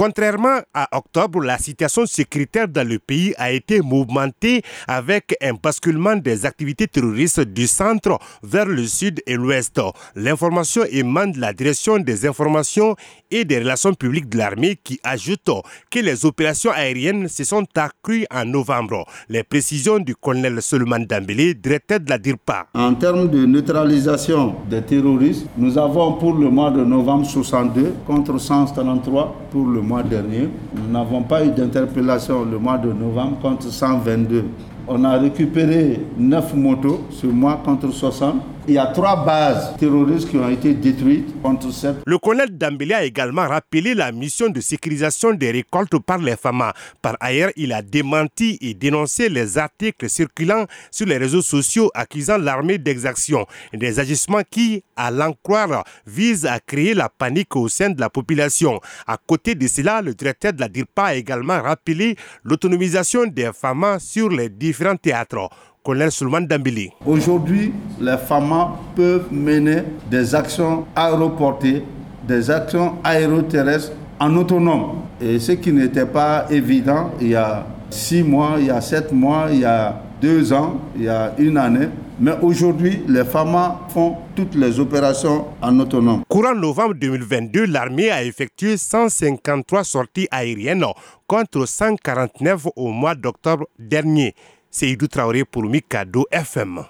Contrairement à octobre, la situation sécuritaire dans le pays a été mouvementée avec un basculement des activités terroristes du centre vers le sud et l'ouest. L'information émane de la direction des informations et des relations publiques de l'armée qui ajoute que les opérations aériennes se sont accrues en novembre. Les précisions du colonel Suleiman Dambélé, directeur de la DIRPA. En termes de neutralisation des terroristes, nous avons pour le mois de novembre 62 contre 133 pour le mois dernier. Nous n'avons pas eu d'interpellation le mois de novembre contre 122. On a récupéré 9 motos ce mois contre 60. Il y a trois bases terroristes qui ont été détruites contre 7. Le colonel Dambélé a également rappelé la mission de sécurisation des récoltes par les FAMA. Par ailleurs, il a démenti et dénoncé les articles circulant sur les réseaux sociaux accusant l'armée d'exaction. Des agissements qui, à l'en croire, visent à créer la panique au sein de la population. À côté de cela, le directeur de la DIRPA a également rappelé l'autonomisation des FAMA sur les différents théâtres. Colonel Sulman Dambili. Aujourd'hui, les FAMA peuvent mener des actions aéroportées, des actions aéroterrestres en autonome. Et ce qui n'était pas évident il y a six mois, il y a sept mois, il y a deux ans, il y a une année. Mais aujourd'hui, les FAMA font toutes les opérations en autonome. Courant novembre 2022, l'armée a effectué 153 sorties aériennes contre 149 au mois d'octobre dernier. Seydou Traoré pour Mikado FM.